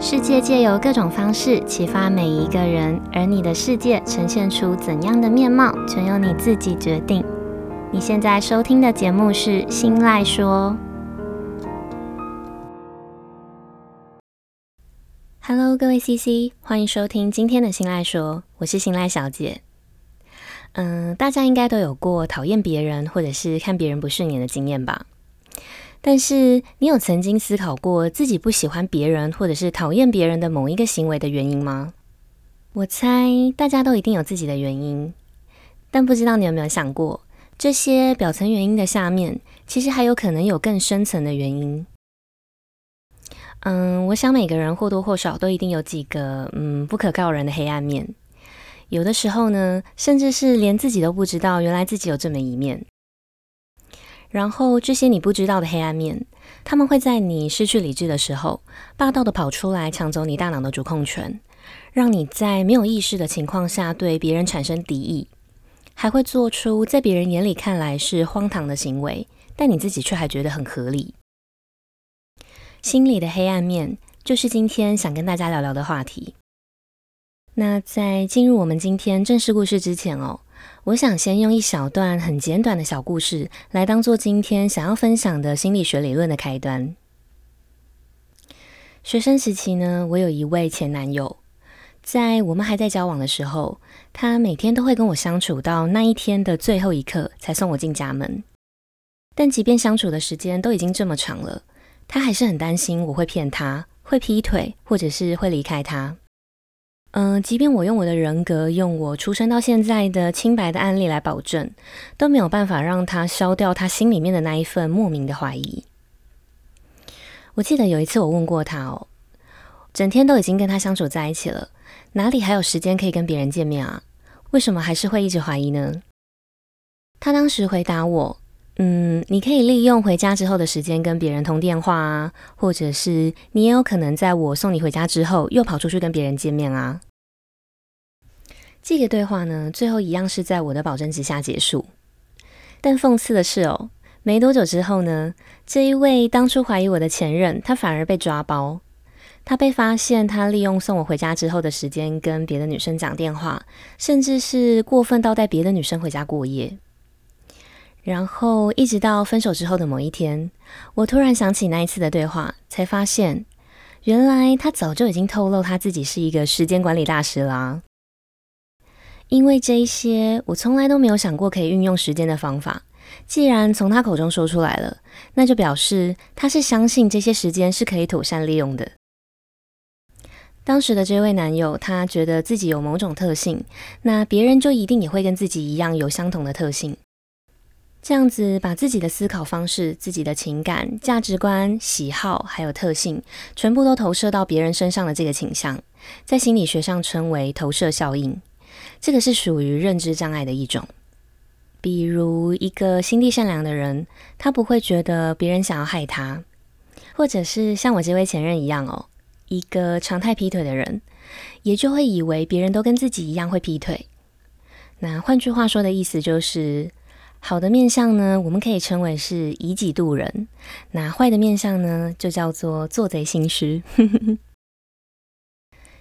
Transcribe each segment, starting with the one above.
世界借由各种方式启发每一个人，而你的世界呈现出怎样的面貌，全由你自己决定。你现在收听的节目是《心赖说》。Hello，各位 CC，欢迎收听今天的《心赖说》，我是心赖小姐。嗯，大家应该都有过讨厌别人或者是看别人不顺眼的经验吧？但是，你有曾经思考过自己不喜欢别人，或者是讨厌别人的某一个行为的原因吗？我猜大家都一定有自己的原因，但不知道你有没有想过，这些表层原因的下面，其实还有可能有更深层的原因。嗯，我想每个人或多或少都一定有几个嗯不可告人的黑暗面，有的时候呢，甚至是连自己都不知道，原来自己有这么一面。然后这些你不知道的黑暗面，他们会在你失去理智的时候，霸道的跑出来抢走你大脑的主控权，让你在没有意识的情况下对别人产生敌意，还会做出在别人眼里看来是荒唐的行为，但你自己却还觉得很合理。心里的黑暗面，就是今天想跟大家聊聊的话题。那在进入我们今天正式故事之前哦。我想先用一小段很简短的小故事来当做今天想要分享的心理学理论的开端。学生时期呢，我有一位前男友，在我们还在交往的时候，他每天都会跟我相处到那一天的最后一刻才送我进家门。但即便相处的时间都已经这么长了，他还是很担心我会骗他，会劈腿，或者是会离开他。嗯、即便我用我的人格，用我出生到现在的清白的案例来保证，都没有办法让他消掉他心里面的那一份莫名的怀疑。我记得有一次我问过他哦，整天都已经跟他相处在一起了，哪里还有时间可以跟别人见面啊？为什么还是会一直怀疑呢？他当时回答我，嗯，你可以利用回家之后的时间跟别人通电话啊，或者是你也有可能在我送你回家之后又跑出去跟别人见面啊。这个对话呢，最后一样是在我的保证之下结束。但讽刺的是哦，没多久之后呢，这一位当初怀疑我的前任，他反而被抓包。他被发现他利用送我回家之后的时间跟别的女生讲电话，甚至是过分到带别的女生回家过夜。然后一直到分手之后的某一天，我突然想起那一次的对话，才发现原来他早就已经透露他自己是一个时间管理大师啦。因为这一些我从来都没有想过可以运用时间的方法，既然从他口中说出来了，那就表示他是相信这些时间是可以妥善利用的。当时的这位男友，他觉得自己有某种特性，那别人就一定也会跟自己一样有相同的特性。这样子把自己的思考方式、自己的情感、价值观、喜好还有特性，全部都投射到别人身上的这个倾向，在心理学上称为投射效应。这个是属于认知障碍的一种。比如一个心地善良的人，他不会觉得别人想要害他，或者是像我这位前任一样哦，一个常态劈腿的人，也就会以为别人都跟自己一样会劈腿。那换句话说的意思就是。好的面相呢，我们可以称为是以己度人；那坏的面相呢，就叫做做贼心虚。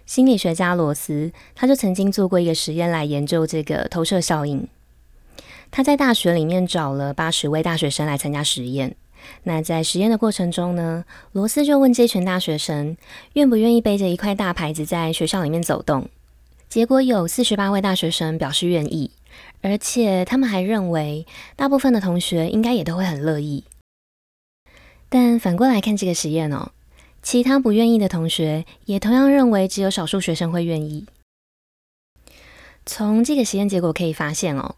心理学家罗斯他就曾经做过一个实验来研究这个投射效应。他在大学里面找了八十位大学生来参加实验。那在实验的过程中呢，罗斯就问这群大学生愿不愿意背着一块大牌子在学校里面走动。结果有四十八位大学生表示愿意。而且他们还认为，大部分的同学应该也都会很乐意。但反过来看这个实验哦，其他不愿意的同学也同样认为，只有少数学生会愿意。从这个实验结果可以发现哦，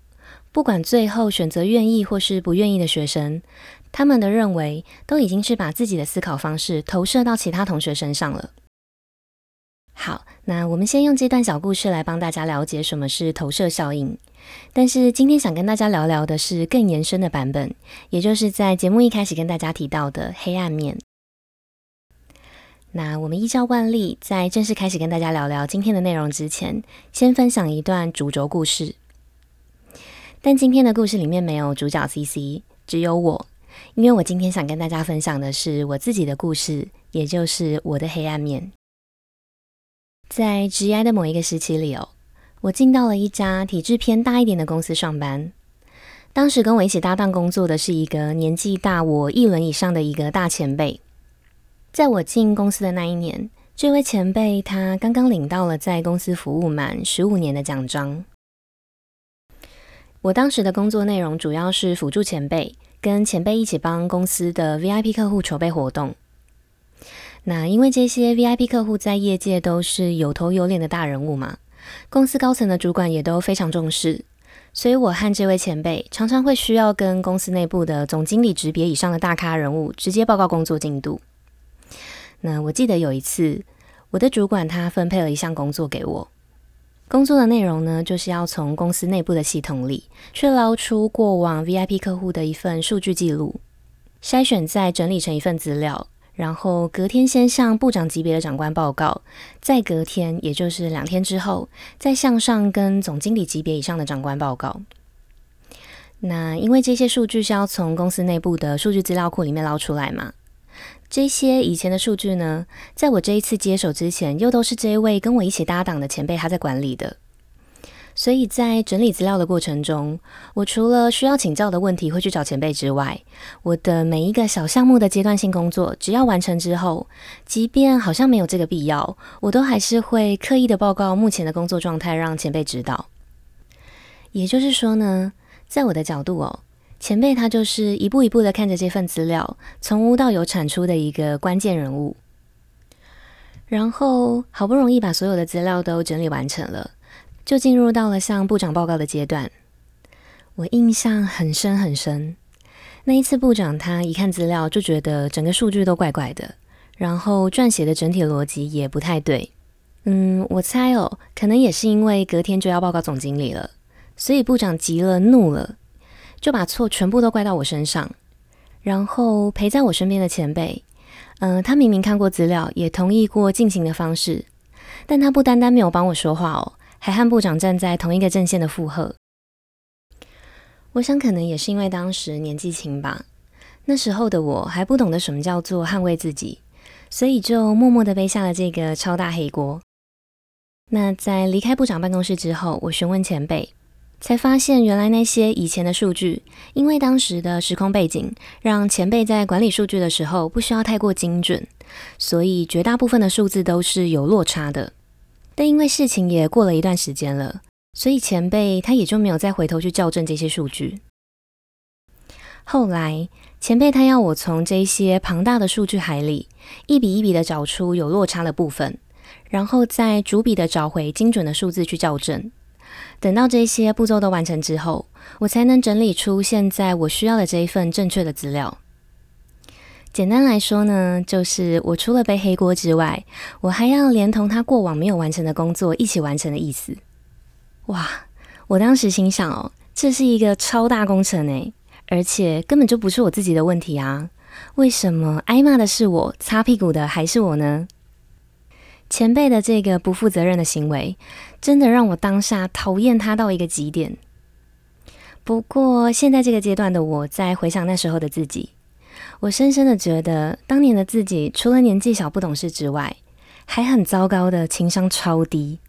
不管最后选择愿意或是不愿意的学生，他们的认为都已经是把自己的思考方式投射到其他同学身上了。好，那我们先用这段小故事来帮大家了解什么是投射效应。但是今天想跟大家聊聊的是更延伸的版本，也就是在节目一开始跟大家提到的黑暗面。那我们依照惯例，在正式开始跟大家聊聊今天的内容之前，先分享一段主轴故事。但今天的故事里面没有主角 CC，只有我，因为我今天想跟大家分享的是我自己的故事，也就是我的黑暗面。在职涯的某一个时期里哦，我进到了一家体制偏大一点的公司上班。当时跟我一起搭档工作的是一个年纪大我一轮以上的一个大前辈。在我进公司的那一年，这位前辈他刚刚领到了在公司服务满十五年的奖章。我当时的工作内容主要是辅助前辈，跟前辈一起帮公司的 VIP 客户筹备活动。那因为这些 VIP 客户在业界都是有头有脸的大人物嘛，公司高层的主管也都非常重视。所以，我和这位前辈常常会需要跟公司内部的总经理级别以上的大咖人物直接报告工作进度。那我记得有一次，我的主管他分配了一项工作给我，工作的内容呢，就是要从公司内部的系统里去捞出过往 VIP 客户的一份数据记录，筛选再整理成一份资料。然后隔天先向部长级别的长官报告，再隔天，也就是两天之后，再向上跟总经理级别以上的长官报告。那因为这些数据是要从公司内部的数据资料库里面捞出来嘛，这些以前的数据呢，在我这一次接手之前，又都是这一位跟我一起搭档的前辈他在管理的。所以在整理资料的过程中，我除了需要请教的问题会去找前辈之外，我的每一个小项目的阶段性工作，只要完成之后，即便好像没有这个必要，我都还是会刻意的报告目前的工作状态，让前辈知道。也就是说呢，在我的角度哦，前辈他就是一步一步的看着这份资料，从无到有产出的一个关键人物。然后好不容易把所有的资料都整理完成了。就进入到了向部长报告的阶段，我印象很深很深。那一次部长他一看资料就觉得整个数据都怪怪的，然后撰写的整体逻辑也不太对。嗯，我猜哦，可能也是因为隔天就要报告总经理了，所以部长急了怒了，就把错全部都怪到我身上。然后陪在我身边的前辈，嗯、他明明看过资料，也同意过进行的方式，但他不单单没有帮我说话哦。还和部长站在同一个阵线的附和，我想可能也是因为当时年纪轻吧，那时候的我还不懂得什么叫做捍卫自己，所以就默默的背下了这个超大黑锅。那在离开部长办公室之后，我询问前辈，才发现原来那些以前的数据，因为当时的时空背景，让前辈在管理数据的时候不需要太过精准，所以绝大部分的数字都是有落差的。但因为事情也过了一段时间了，所以前辈他也就没有再回头去校正这些数据。后来前辈他要我从这些庞大的数据海里一笔一笔的找出有落差的部分，然后再逐笔的找回精准的数字去校正。等到这些步骤都完成之后，我才能整理出现在我需要的这一份正确的资料。简单来说呢，就是我除了背黑锅之外，我还要连同他过往没有完成的工作一起完成的意思。哇！我当时心想哦，这是一个超大工程诶，而且根本就不是我自己的问题啊！为什么挨骂的是我，擦屁股的还是我呢？前辈的这个不负责任的行为，真的让我当下讨厌他到一个极点。不过现在这个阶段的我，在回想那时候的自己。我深深的觉得，当年的自己除了年纪小不懂事之外，还很糟糕的情商超低。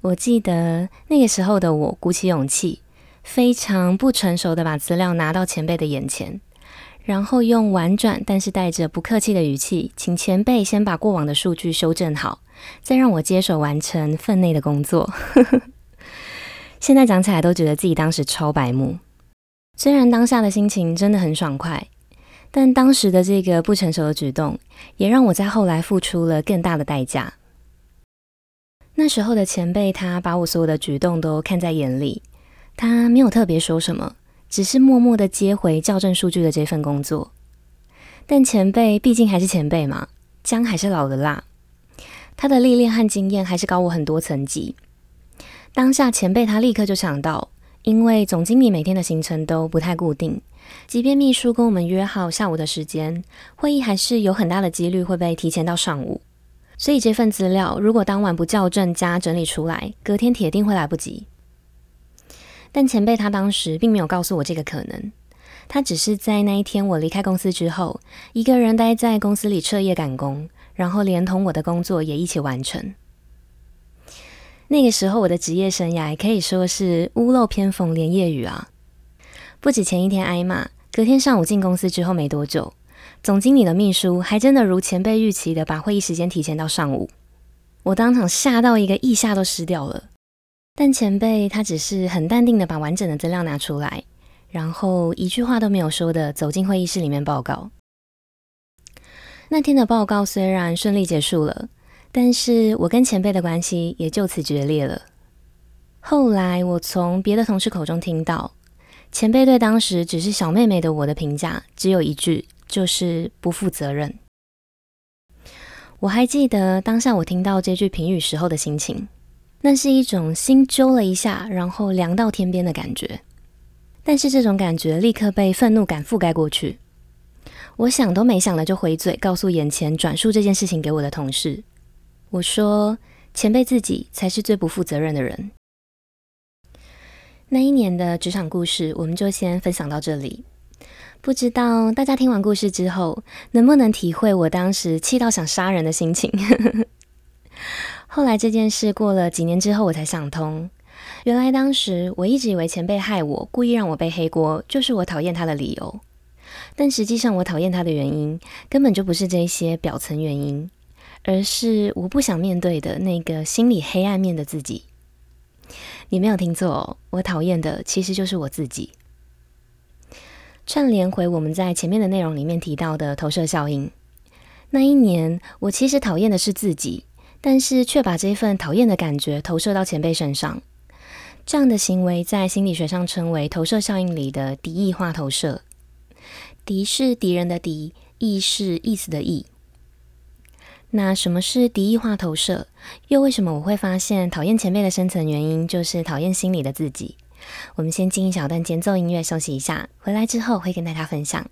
我记得那个时候的我鼓起勇气，非常不成熟的把资料拿到前辈的眼前，然后用婉转但是带着不客气的语气，请前辈先把过往的数据修正好，再让我接手完成分内的工作。现在讲起来都觉得自己当时超白目，虽然当下的心情真的很爽快。但当时的这个不成熟的举动，也让我在后来付出了更大的代价。那时候的前辈，他把我所有的举动都看在眼里，他没有特别说什么，只是默默的接回校正数据的这份工作。但前辈毕竟还是前辈嘛，姜还是老的辣，他的历练和经验还是高我很多层级。当下前辈他立刻就想到，因为总经理每天的行程都不太固定。即便秘书跟我们约好下午的时间，会议还是有很大的几率会被提前到上午。所以这份资料如果当晚不校正加整理出来，隔天铁定会来不及。但前辈他当时并没有告诉我这个可能，他只是在那一天我离开公司之后，一个人待在公司里彻夜赶工，然后连同我的工作也一起完成。那个时候我的职业生涯可以说是屋漏偏逢连夜雨啊！不止前一天挨骂，隔天上午进公司之后没多久，总经理的秘书还真的如前辈预期的把会议时间提前到上午，我当场吓到一个腋下都湿掉了。但前辈他只是很淡定的把完整的资料拿出来，然后一句话都没有说的走进会议室里面报告。那天的报告虽然顺利结束了，但是我跟前辈的关系也就此决裂了。后来我从别的同事口中听到，前辈对当时只是小妹妹的我的评价只有一句，就是不负责任。我还记得当下我听到这句评语时候的心情。那是一种心揪了一下，然后凉到天边的感觉。但是这种感觉立刻被愤怒感覆盖过去。我想都没想的就回嘴，告诉眼前转述这件事情给我的同事。我说：“前辈自己才是最不负责任的人。”那一年的职场故事，我们就先分享到这里。不知道大家听完故事之后，能不能体会我当时气到想杀人的心情？后来这件事过了几年之后，我才想通，原来当时我一直以为前辈害我，故意让我背黑锅，就是我讨厌他的理由。但实际上，我讨厌他的原因根本就不是这些表层原因，而是我不想面对的那个心里黑暗面的自己。你没有听错，我讨厌的其实就是我自己。串联回我们在前面的内容里面提到的投射效应，那一年我其实讨厌的是自己。但是却把这份讨厌的感觉投射到前辈身上，这样的行为在心理学上称为投射效应里的敌意化投射。敌是敌人的敌，意是意思的意。那什么是敌意化投射？又为什么我会发现讨厌前辈的深层原因就是讨厌心里的自己？我们先进一小段间奏音乐休息一下，回来之后会跟大家分享。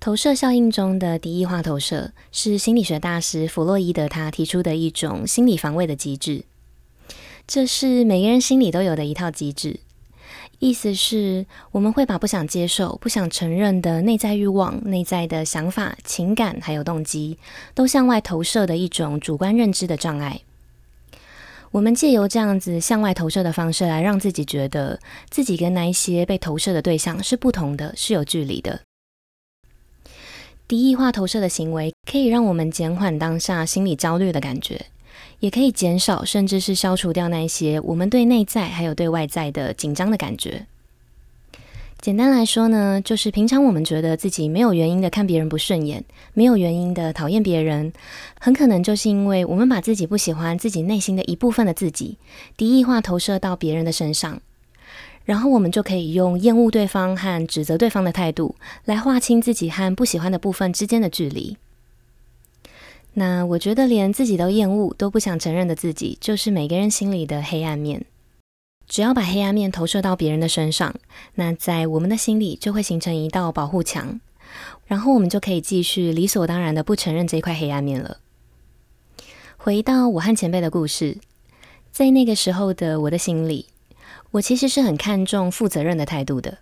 投射效应中的敌意化投射是心理学大师弗洛伊德他提出的一种心理防卫的机制。这是每个人心里都有的一套机制，意思是我们会把不想接受、不想承认的内在欲望、内在的想法、情感还有动机，都向外投射的一种主观认知的障碍。我们借由这样子向外投射的方式来让自己觉得自己跟那一些被投射的对象是不同的，是有距离的。敌意化投射的行为可以让我们减缓当下心理焦虑的感觉，也可以减少甚至是消除掉那些我们对内在还有对外在的紧张的感觉。简单来说呢，就是平常我们觉得自己没有原因的看别人不顺眼，没有原因的讨厌别人，很可能就是因为我们把自己不喜欢自己内心的一部分的自己敌意化投射到别人的身上。然后我们就可以用厌恶对方和指责对方的态度来划清自己和不喜欢的部分之间的距离。那我觉得连自己都厌恶、都不想承认的自己，就是每个人心里的黑暗面。只要把黑暗面投射到别人的身上，那在我们的心里就会形成一道保护墙，然后我们就可以继续理所当然的不承认这块黑暗面了。回到我和前辈的故事，在那个时候的我的心里。我其实是很看重负责任的态度的，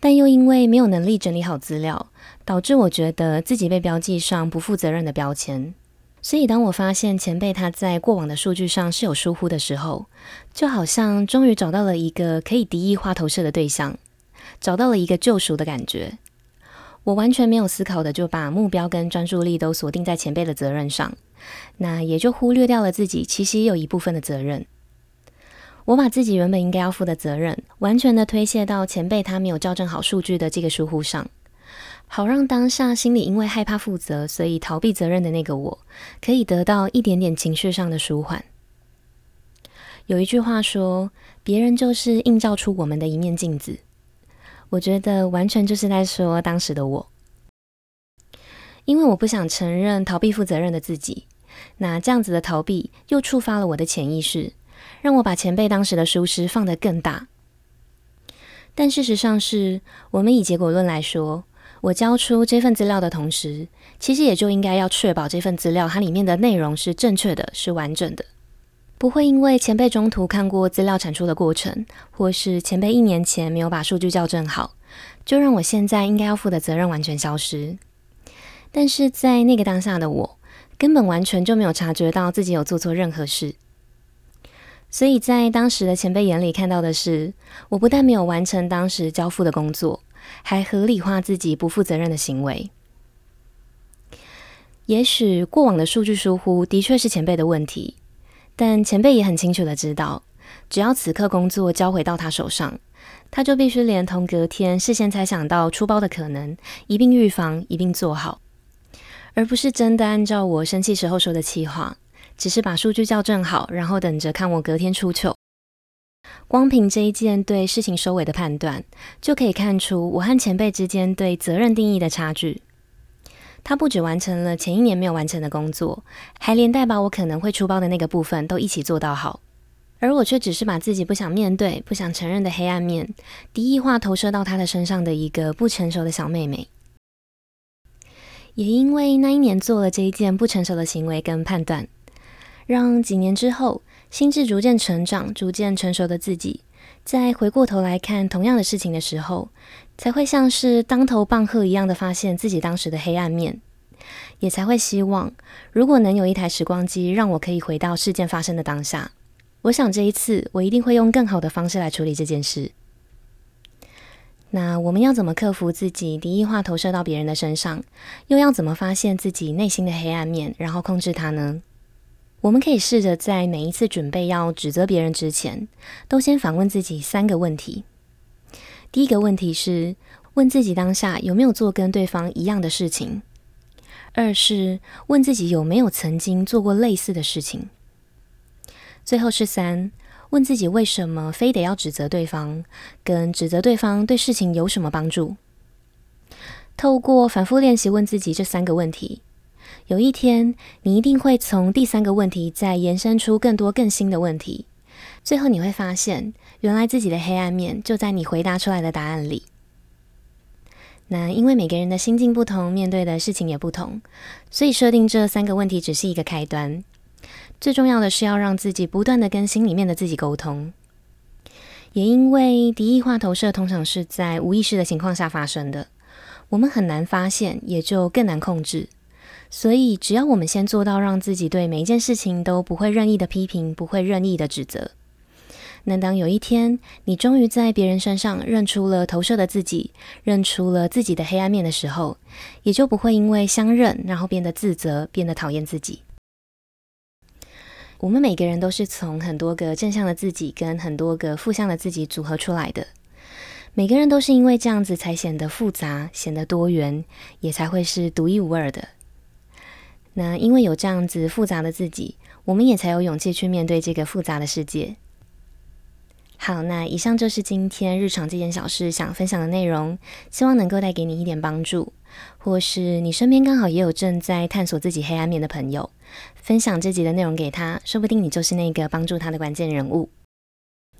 但又因为没有能力整理好资料，导致我觉得自己被标记上不负责任的标签。所以当我发现前辈他在过往的数据上是有疏忽的时候，就好像终于找到了一个可以敌意化投射的对象，找到了一个救赎的感觉。我完全没有思考的就把目标跟专注力都锁定在前辈的责任上，那也就忽略掉了自己其实也有一部分的责任。我把自己原本应该要负的责任，完全的推卸到前辈他没有校正好数据的这个疏忽上，好让当下心里因为害怕负责，所以逃避责任的那个我，可以得到一点点情绪上的舒缓。有一句话说，别人就是映照出我们的一面镜子，我觉得完全就是在说当时的我，因为我不想承认逃避负责任的自己，那这样子的逃避又触发了我的潜意识。让我把前辈当时的疏失放得更大，但事实上是我们以结果论来说，我交出这份资料的同时，其实也就应该要确保这份资料它里面的内容是正确的，是完整的，不会因为前辈中途看过资料产出的过程，或是前辈一年前没有把数据校正好，就让我现在应该要负的责任完全消失。但是在那个当下的我，根本完全就没有察觉到自己有做错任何事。所以在当时的前辈眼里看到的是，我不但没有完成当时交付的工作，还合理化自己不负责任的行为。也许过往的数据疏忽的确是前辈的问题，但前辈也很清楚的知道，只要此刻工作交回到他手上，他就必须连同隔天事先猜想到出包的可能一并预防，一并做好，而不是真的按照我生气时候说的气话。只是把数据校正好，然后等着看我隔天出糗。光凭这一件对事情收尾的判断，就可以看出我和前辈之间对责任定义的差距。他不止完成了前一年没有完成的工作，还连带把我可能会出包的那个部分都一起做到好。而我却只是把自己不想面对、不想承认的黑暗面，敌意化投射到他的身上的一个不成熟的小妹妹。也因为那一年做了这一件不成熟的行为跟判断。让几年之后，心智逐渐成长、逐渐成熟的自己，再回过头来看同样的事情的时候，才会像是当头棒喝一样的发现自己当时的黑暗面，也才会希望，如果能有一台时光机，让我可以回到事件发生的当下，我想这一次我一定会用更好的方式来处理这件事。那我们要怎么克服自己敌意化投射到别人的身上，又要怎么发现自己内心的黑暗面，然后控制它呢？我们可以试着在每一次准备要指责别人之前，都先反问自己三个问题。第一个问题是问自己当下有没有做跟对方一样的事情；二是问自己有没有曾经做过类似的事情；最后是三，问自己为什么非得要指责对方，跟指责对方对事情有什么帮助。透过反复练习问自己这三个问题。有一天，你一定会从第三个问题再延伸出更多更新的问题，最后你会发现，原来自己的黑暗面就在你回答出来的答案里。那因为每个人的心境不同，面对的事情也不同，所以设定这三个问题只是一个开端。最重要的是要让自己不断的跟心里面的自己沟通。也因为敌意化投射通常是在无意识的情况下发生的，我们很难发现，也就更难控制。所以，只要我们先做到让自己对每一件事情都不会任意的批评，不会任意的指责，那当有一天你终于在别人身上认出了投射的自己，认出了自己的黑暗面的时候，也就不会因为相认，然后变得自责，变得讨厌自己。我们每个人都是从很多个正向的自己跟很多个负向的自己组合出来的，每个人都是因为这样子才显得复杂，显得多元，也才会是独一无二的。那因为有这样子复杂的自己，我们也才有勇气去面对这个复杂的世界。好，那以上就是今天日常这件小事想分享的内容，希望能够带给你一点帮助，或是你身边刚好也有正在探索自己黑暗面的朋友，分享这集的内容给他，说不定你就是那个帮助他的关键人物。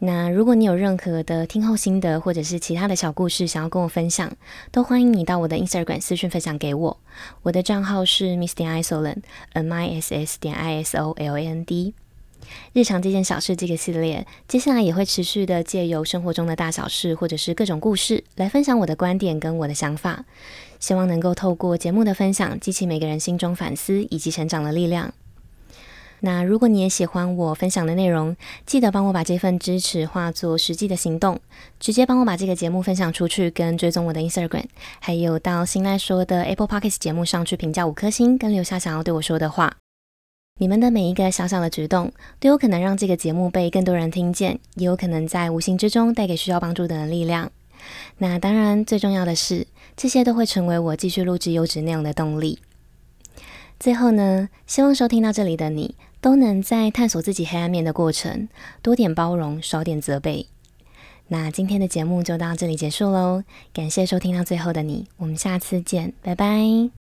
那如果你有任何的听后心得，或者是其他的小故事想要跟我分享，都欢迎你到我的 Instagram 私讯分享给我。我的账号是 Miss 点 Isoland，M I S S 点 I S O L A N D。日常这件小事这个系列，接下来也会持续的借由生活中的大小事，或者是各种故事，来分享我的观点跟我的想法。希望能够透过节目的分享，激起每个人心中反思以及成长的力量。那如果你也喜欢我分享的内容，记得帮我把这份支持化作实际的行动，直接帮我把这个节目分享出去，跟追踪我的 Instagram，还有到新赖说的 Apple Podcast 节目上去评价五颗星，跟留下想要对我说的话。你们的每一个小小的举动，都有可能让这个节目被更多人听见，也有可能在无形之中带给需要帮助的人力量。那当然，最重要的是，这些都会成为我继续录制优质内容的动力。最后呢，希望收听到这里的你，都能在探索自己黑暗面的过程，多点包容，少点责备。那今天的节目就到这里结束喽，感谢收听到最后的你，我们下次见，拜拜。